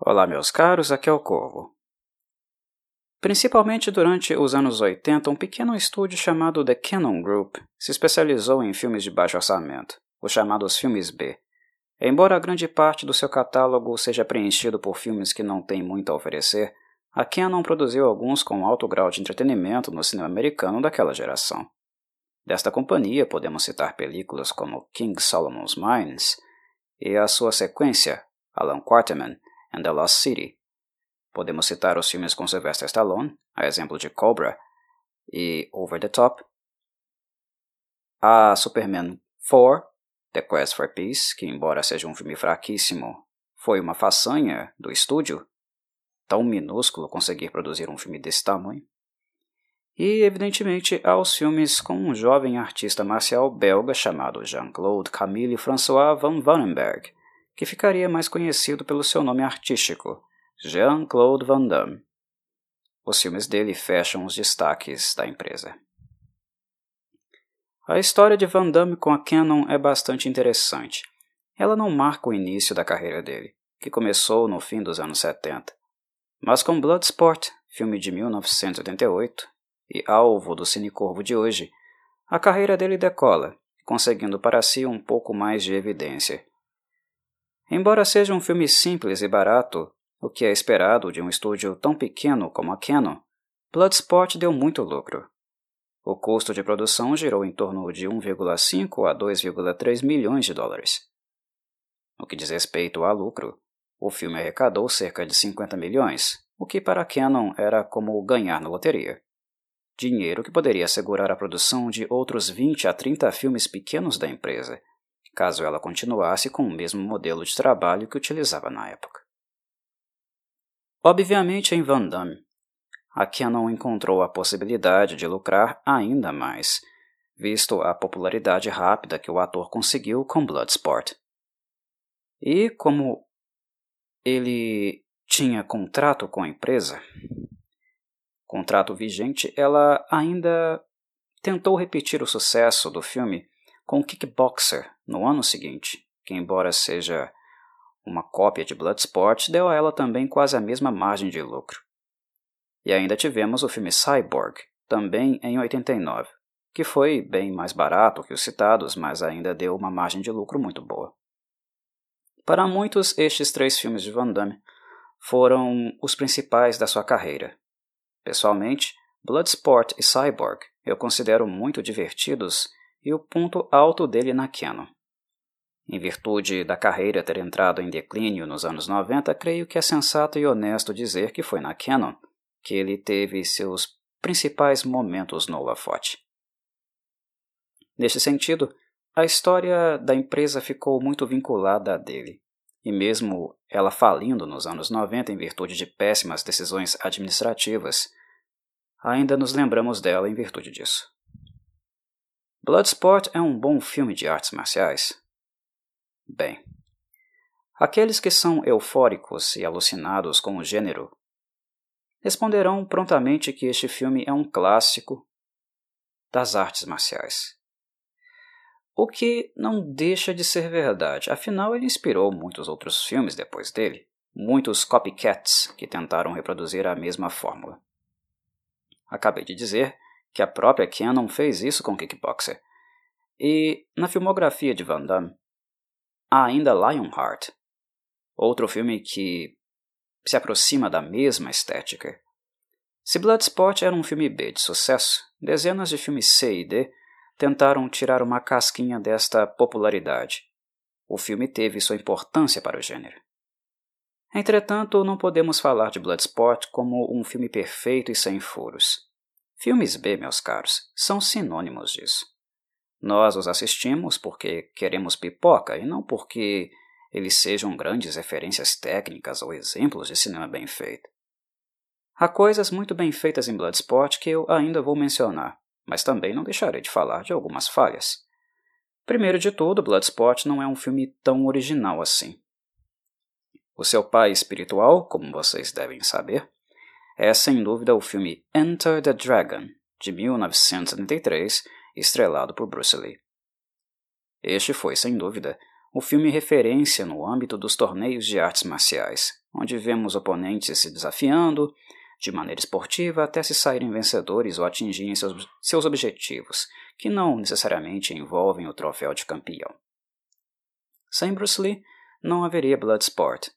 Olá, meus caros, aqui é o Corvo. Principalmente durante os anos 80, um pequeno estúdio chamado The Canon Group se especializou em filmes de baixo orçamento, os chamados filmes B. Embora grande parte do seu catálogo seja preenchido por filmes que não têm muito a oferecer, a Canon produziu alguns com alto grau de entretenimento no cinema americano daquela geração. Desta companhia podemos citar películas como King Solomon's Mines e a sua sequência, Alan Quarterman and the Lost City. Podemos citar os filmes com Sylvester Stallone, a exemplo de Cobra e Over the Top. A Superman 4, The Quest for Peace, que embora seja um filme fraquíssimo, foi uma façanha do estúdio, tão minúsculo conseguir produzir um filme desse tamanho e, evidentemente, aos filmes com um jovem artista marcial belga chamado Jean-Claude Camille François van Vandenberg, que ficaria mais conhecido pelo seu nome artístico, Jean-Claude Van Damme. Os filmes dele fecham os destaques da empresa. A história de Van Damme com a Canon é bastante interessante. Ela não marca o início da carreira dele, que começou no fim dos anos 70. Mas com Bloodsport, filme de 1988, e alvo do cinecorvo de hoje, a carreira dele decola, conseguindo para si um pouco mais de evidência. Embora seja um filme simples e barato, o que é esperado de um estúdio tão pequeno como a Canon, Bloodsport deu muito lucro. O custo de produção girou em torno de 1,5 a 2,3 milhões de dólares. No que diz respeito a lucro, o filme arrecadou cerca de 50 milhões, o que para Canon era como ganhar na loteria dinheiro que poderia assegurar a produção de outros 20 a 30 filmes pequenos da empresa, caso ela continuasse com o mesmo modelo de trabalho que utilizava na época. Obviamente, em Van Damme, a Canon encontrou a possibilidade de lucrar ainda mais, visto a popularidade rápida que o ator conseguiu com Bloodsport. E como ele tinha contrato com a empresa, contrato vigente, ela ainda tentou repetir o sucesso do filme com Kickboxer no ano seguinte, que, embora seja uma cópia de Bloodsport, deu a ela também quase a mesma margem de lucro. E ainda tivemos o filme Cyborg, também em 89, que foi bem mais barato que os citados, mas ainda deu uma margem de lucro muito boa. Para muitos, estes três filmes de Van Damme foram os principais da sua carreira, Pessoalmente, Bloodsport e Cyborg eu considero muito divertidos e o ponto alto dele na Canon. Em virtude da carreira ter entrado em declínio nos anos 90, creio que é sensato e honesto dizer que foi na Canon que ele teve seus principais momentos no holofote. Neste sentido, a história da empresa ficou muito vinculada a dele, e mesmo ela falindo nos anos 90 em virtude de péssimas decisões administrativas, ainda nos lembramos dela em virtude disso. Bloodsport é um bom filme de artes marciais? Bem, aqueles que são eufóricos e alucinados com o gênero responderão prontamente que este filme é um clássico das artes marciais. O que não deixa de ser verdade, afinal ele inspirou muitos outros filmes depois dele, muitos copycats que tentaram reproduzir a mesma fórmula. Acabei de dizer que a própria Canon fez isso com Kickboxer. E na filmografia de Van Damme, há ainda Lionheart, outro filme que se aproxima da mesma estética. Se Bloodsport era um filme B de sucesso, dezenas de filmes C e D tentaram tirar uma casquinha desta popularidade. O filme teve sua importância para o gênero. Entretanto, não podemos falar de Bloodsport como um filme perfeito e sem furos. Filmes B, meus caros, são sinônimos disso. Nós os assistimos porque queremos pipoca e não porque eles sejam grandes referências técnicas ou exemplos de cinema bem feito. Há coisas muito bem feitas em Bloodsport que eu ainda vou mencionar, mas também não deixarei de falar de algumas falhas. Primeiro de tudo, Bloodsport não é um filme tão original assim. O seu pai espiritual, como vocês devem saber, é sem dúvida o filme Enter the Dragon, de 1973, estrelado por Bruce Lee. Este foi, sem dúvida, o filme referência no âmbito dos torneios de artes marciais, onde vemos oponentes se desafiando de maneira esportiva até se saírem vencedores ou atingirem seus, seus objetivos, que não necessariamente envolvem o troféu de campeão. Sem Bruce Lee, não haveria Bloodsport.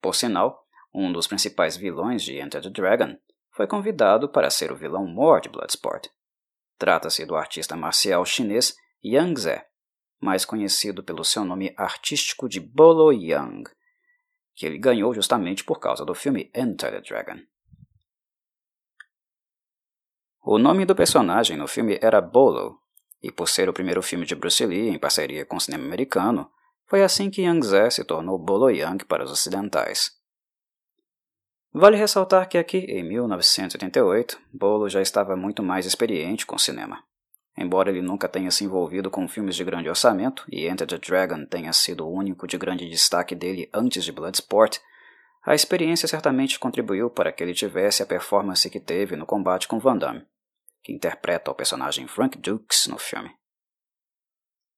Por sinal, um dos principais vilões de Enter the Dragon foi convidado para ser o vilão mor de Bloodsport. Trata-se do artista marcial chinês Yang Ze, mais conhecido pelo seu nome artístico de Bolo Yang, que ele ganhou justamente por causa do filme Enter the Dragon. O nome do personagem no filme era Bolo, e por ser o primeiro filme de Bruce Lee em parceria com o cinema americano, foi assim que Yang Zé se tornou Bolo Yang para os ocidentais. Vale ressaltar que aqui, em 1988, Bolo já estava muito mais experiente com cinema. Embora ele nunca tenha se envolvido com filmes de grande orçamento, e Enter the Dragon tenha sido o único de grande destaque dele antes de Bloodsport, a experiência certamente contribuiu para que ele tivesse a performance que teve no combate com Van Damme, que interpreta o personagem Frank Dukes no filme.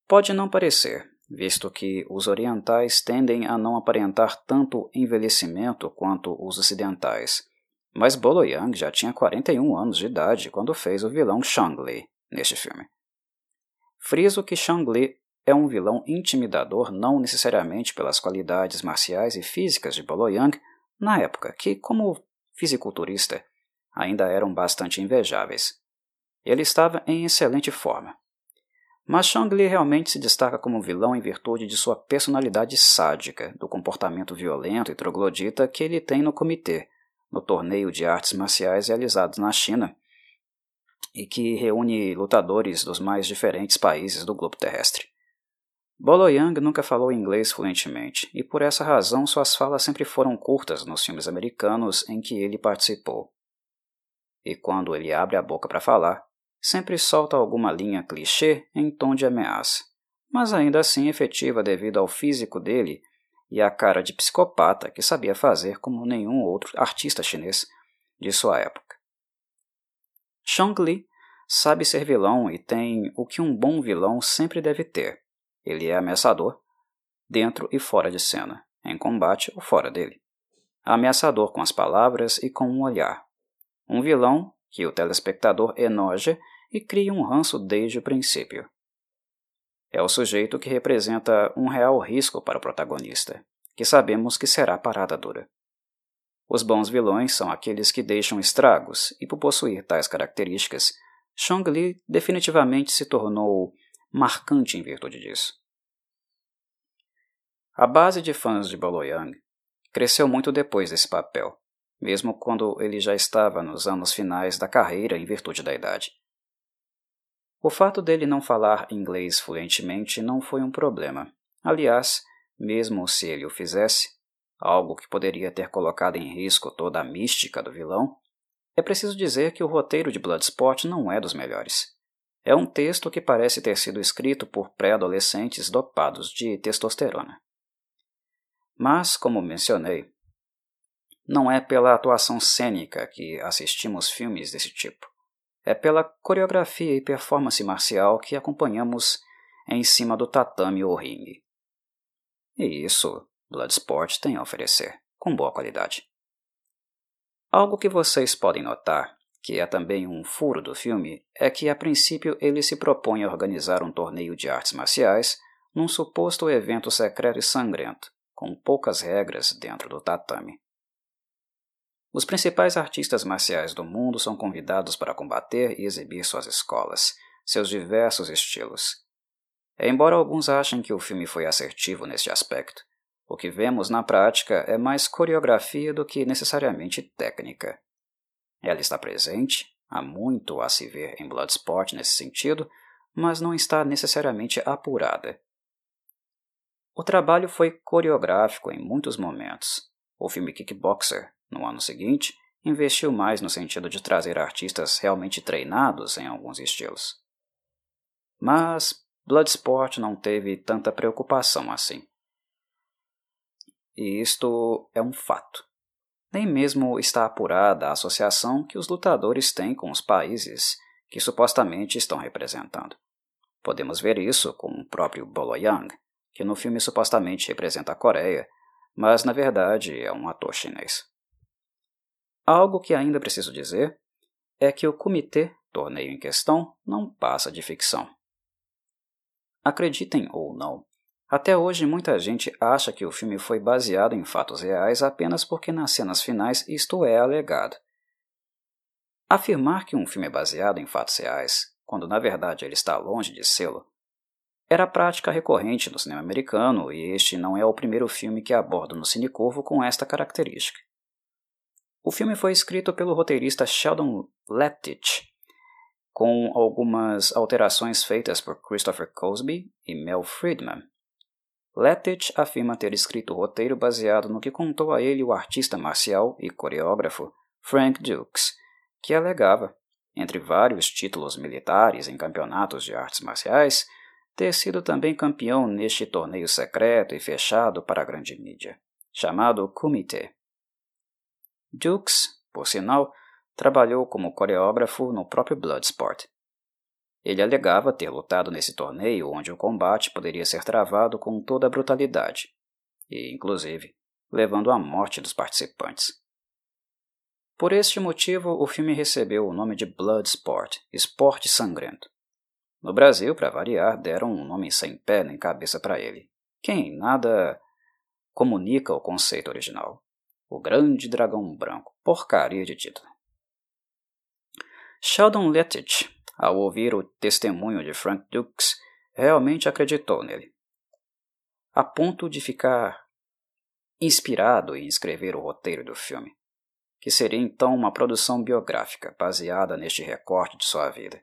Pode não parecer, visto que os orientais tendem a não aparentar tanto envelhecimento quanto os ocidentais, mas Bolo Yang já tinha 41 anos de idade quando fez o vilão Shang Li neste filme. Friso que Shang Li é um vilão intimidador não necessariamente pelas qualidades marciais e físicas de Bolo Yang na época, que, como fisiculturista, ainda eram bastante invejáveis. Ele estava em excelente forma. Mas Shang Li realmente se destaca como vilão em virtude de sua personalidade sádica, do comportamento violento e troglodita que ele tem no comitê, no torneio de artes marciais realizado na China, e que reúne lutadores dos mais diferentes países do globo terrestre. Bolo Yang nunca falou inglês fluentemente, e por essa razão suas falas sempre foram curtas nos filmes americanos em que ele participou. E quando ele abre a boca para falar, sempre solta alguma linha clichê em tom de ameaça, mas ainda assim efetiva devido ao físico dele e à cara de psicopata que sabia fazer como nenhum outro artista chinês de sua época. Shang Li sabe ser vilão e tem o que um bom vilão sempre deve ter. Ele é ameaçador, dentro e fora de cena, em combate ou fora dele. Ameaçador com as palavras e com um olhar. Um vilão que o telespectador enoja e cria um ranço desde o princípio. É o sujeito que representa um real risco para o protagonista, que sabemos que será parada dura. Os bons vilões são aqueles que deixam estragos, e por possuir tais características, Chong Li definitivamente se tornou marcante em virtude disso. A base de fãs de Boloyang cresceu muito depois desse papel, mesmo quando ele já estava nos anos finais da carreira em virtude da idade. O fato dele não falar inglês fluentemente não foi um problema. Aliás, mesmo se ele o fizesse, algo que poderia ter colocado em risco toda a mística do vilão, é preciso dizer que o roteiro de Bloodsport não é dos melhores. É um texto que parece ter sido escrito por pré-adolescentes dopados de testosterona. Mas, como mencionei, não é pela atuação cênica que assistimos filmes desse tipo. É pela coreografia e performance marcial que acompanhamos em cima do tatame ou ringue. E isso Bloodsport tem a oferecer, com boa qualidade. Algo que vocês podem notar, que é também um furo do filme, é que a princípio ele se propõe a organizar um torneio de artes marciais num suposto evento secreto e sangrento, com poucas regras dentro do tatame. Os principais artistas marciais do mundo são convidados para combater e exibir suas escolas, seus diversos estilos. Embora alguns achem que o filme foi assertivo neste aspecto, o que vemos na prática é mais coreografia do que necessariamente técnica. Ela está presente, há muito a se ver em Bloodsport nesse sentido, mas não está necessariamente apurada. O trabalho foi coreográfico em muitos momentos. O filme Kickboxer, no ano seguinte, investiu mais no sentido de trazer artistas realmente treinados em alguns estilos. Mas Bloodsport não teve tanta preocupação assim. E isto é um fato. Nem mesmo está apurada a associação que os lutadores têm com os países que supostamente estão representando. Podemos ver isso com o próprio Bolo Yang, que no filme supostamente representa a Coreia, mas na verdade é um ator chinês. Algo que ainda preciso dizer é que o comitê, torneio em questão, não passa de ficção. Acreditem ou não, até hoje muita gente acha que o filme foi baseado em fatos reais apenas porque nas cenas finais isto é alegado. Afirmar que um filme é baseado em fatos reais, quando na verdade ele está longe de sê-lo, era prática recorrente no cinema americano e este não é o primeiro filme que aborda no Cinecorvo com esta característica. O filme foi escrito pelo roteirista Sheldon Lettich, com algumas alterações feitas por Christopher Cosby e Mel Friedman. Lettich afirma ter escrito o roteiro baseado no que contou a ele o artista marcial e coreógrafo Frank Dukes, que alegava, entre vários títulos militares em campeonatos de artes marciais, ter sido também campeão neste torneio secreto e fechado para a grande mídia, chamado Kumite. Dukes, por sinal, trabalhou como coreógrafo no próprio Bloodsport, ele alegava ter lutado nesse torneio onde o combate poderia ser travado com toda a brutalidade, e, inclusive, levando à morte dos participantes. Por este motivo, o filme recebeu o nome de Bloodsport, Esporte Sangrento. No Brasil, para variar, deram um nome sem pé nem cabeça para ele, quem nada comunica o conceito original. O Grande Dragão Branco, porcaria de título. Sheldon Lettich ao ouvir o testemunho de Frank Dukes, realmente acreditou nele. A ponto de ficar inspirado em escrever o roteiro do filme, que seria então uma produção biográfica baseada neste recorte de sua vida.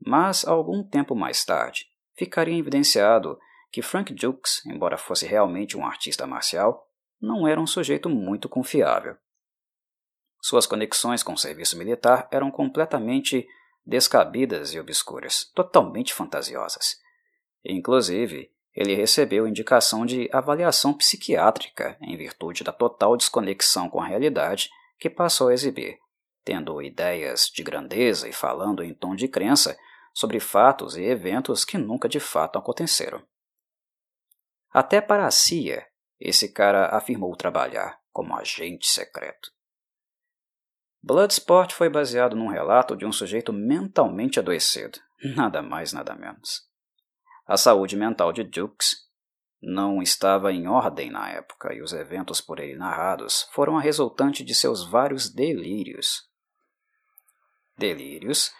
Mas, algum tempo mais tarde, ficaria evidenciado que Frank Dukes, embora fosse realmente um artista marcial, não era um sujeito muito confiável. Suas conexões com o serviço militar eram completamente descabidas e obscuras, totalmente fantasiosas. Inclusive, ele recebeu indicação de avaliação psiquiátrica em virtude da total desconexão com a realidade que passou a exibir, tendo ideias de grandeza e falando em tom de crença sobre fatos e eventos que nunca de fato aconteceram. Até para a CIA, esse cara afirmou trabalhar como agente secreto. Bloodsport foi baseado num relato de um sujeito mentalmente adoecido, nada mais, nada menos. A saúde mental de Dukes não estava em ordem na época e os eventos por ele narrados foram a resultante de seus vários delírios. Delírios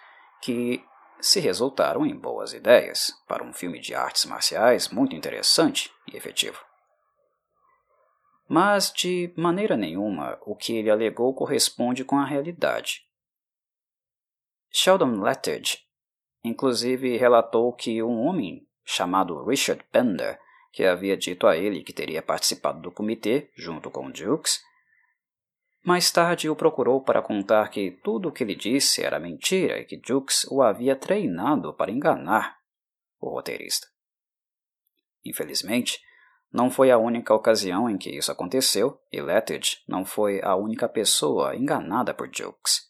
que se resultaram em boas ideias para um filme de artes marciais muito interessante e efetivo. Mas, de maneira nenhuma, o que ele alegou corresponde com a realidade. Sheldon Lettich, inclusive, relatou que um homem chamado Richard Bender, que havia dito a ele que teria participado do comitê junto com Dukes, mais tarde o procurou para contar que tudo o que ele disse era mentira e que Dukes o havia treinado para enganar o roteirista. Infelizmente, não foi a única ocasião em que isso aconteceu, e Lettich não foi a única pessoa enganada por Jukes.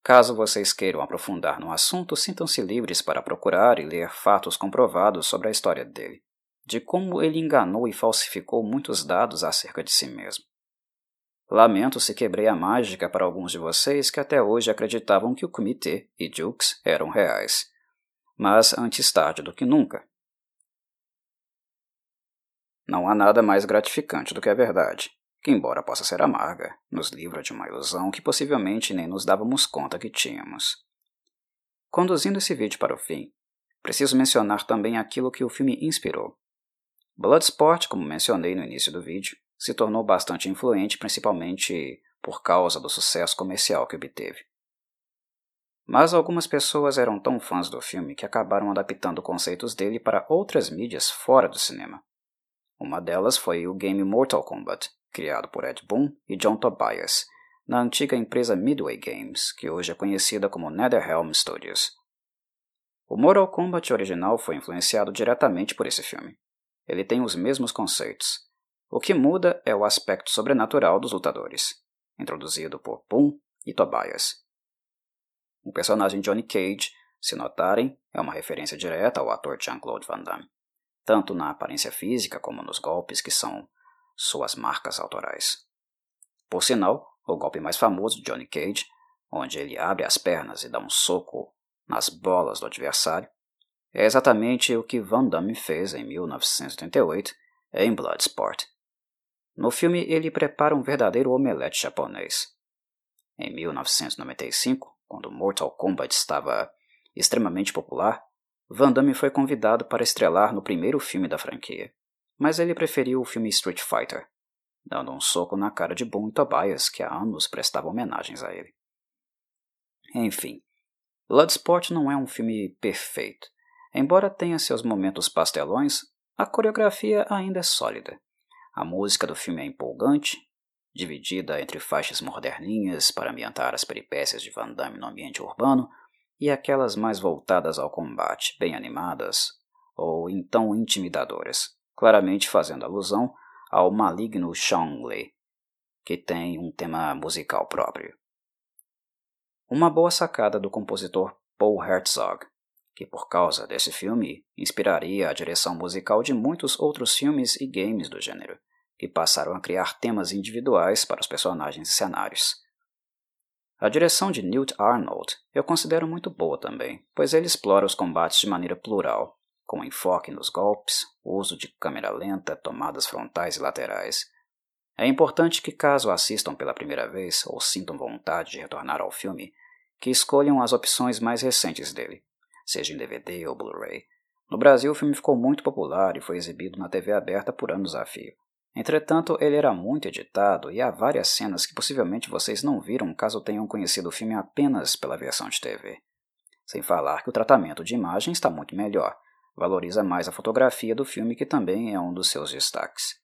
Caso vocês queiram aprofundar no assunto, sintam-se livres para procurar e ler fatos comprovados sobre a história dele, de como ele enganou e falsificou muitos dados acerca de si mesmo. Lamento se quebrei a mágica para alguns de vocês que até hoje acreditavam que o comitê e Jukes eram reais. Mas antes tarde do que nunca, não há nada mais gratificante do que a verdade, que, embora possa ser amarga, nos livra de uma ilusão que possivelmente nem nos dávamos conta que tínhamos. Conduzindo esse vídeo para o fim, preciso mencionar também aquilo que o filme inspirou. Bloodsport, como mencionei no início do vídeo, se tornou bastante influente principalmente por causa do sucesso comercial que obteve. Mas algumas pessoas eram tão fãs do filme que acabaram adaptando conceitos dele para outras mídias fora do cinema. Uma delas foi o game Mortal Kombat, criado por Ed Boon e John Tobias, na antiga empresa Midway Games, que hoje é conhecida como NetherRealm Studios. O Mortal Kombat original foi influenciado diretamente por esse filme. Ele tem os mesmos conceitos. O que muda é o aspecto sobrenatural dos lutadores, introduzido por Boon e Tobias. O personagem Johnny Cage, se notarem, é uma referência direta ao ator Jean-Claude Van Damme tanto na aparência física como nos golpes que são suas marcas autorais. Por sinal, o golpe mais famoso de Johnny Cage, onde ele abre as pernas e dá um soco nas bolas do adversário, é exatamente o que Van Damme fez em 1988 em Bloodsport. No filme, ele prepara um verdadeiro omelete japonês. Em 1995, quando Mortal Kombat estava extremamente popular, Van Damme foi convidado para estrelar no primeiro filme da franquia, mas ele preferiu o filme Street Fighter, dando um soco na cara de Boom e Tobias, que há anos prestavam homenagens a ele. Enfim, Bloodsport não é um filme perfeito. Embora tenha seus momentos pastelões, a coreografia ainda é sólida. A música do filme é empolgante, dividida entre faixas moderninhas para ambientar as peripécias de Van Damme no ambiente urbano e aquelas mais voltadas ao combate, bem animadas ou então intimidadoras, claramente fazendo alusão ao maligno Shang que tem um tema musical próprio. Uma boa sacada do compositor Paul Herzog, que por causa desse filme inspiraria a direção musical de muitos outros filmes e games do gênero, que passaram a criar temas individuais para os personagens e cenários. A direção de Newt Arnold eu considero muito boa também, pois ele explora os combates de maneira plural, com enfoque nos golpes, uso de câmera lenta, tomadas frontais e laterais. É importante que, caso assistam pela primeira vez ou sintam vontade de retornar ao filme, que escolham as opções mais recentes dele, seja em DVD ou Blu-ray. No Brasil, o filme ficou muito popular e foi exibido na TV aberta por anos a fio. Entretanto, ele era muito editado e há várias cenas que possivelmente vocês não viram caso tenham conhecido o filme apenas pela versão de TV. Sem falar que o tratamento de imagem está muito melhor, valoriza mais a fotografia do filme, que também é um dos seus destaques.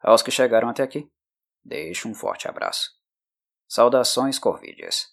Aos que chegaram até aqui, deixo um forte abraço. Saudações Corvídeas.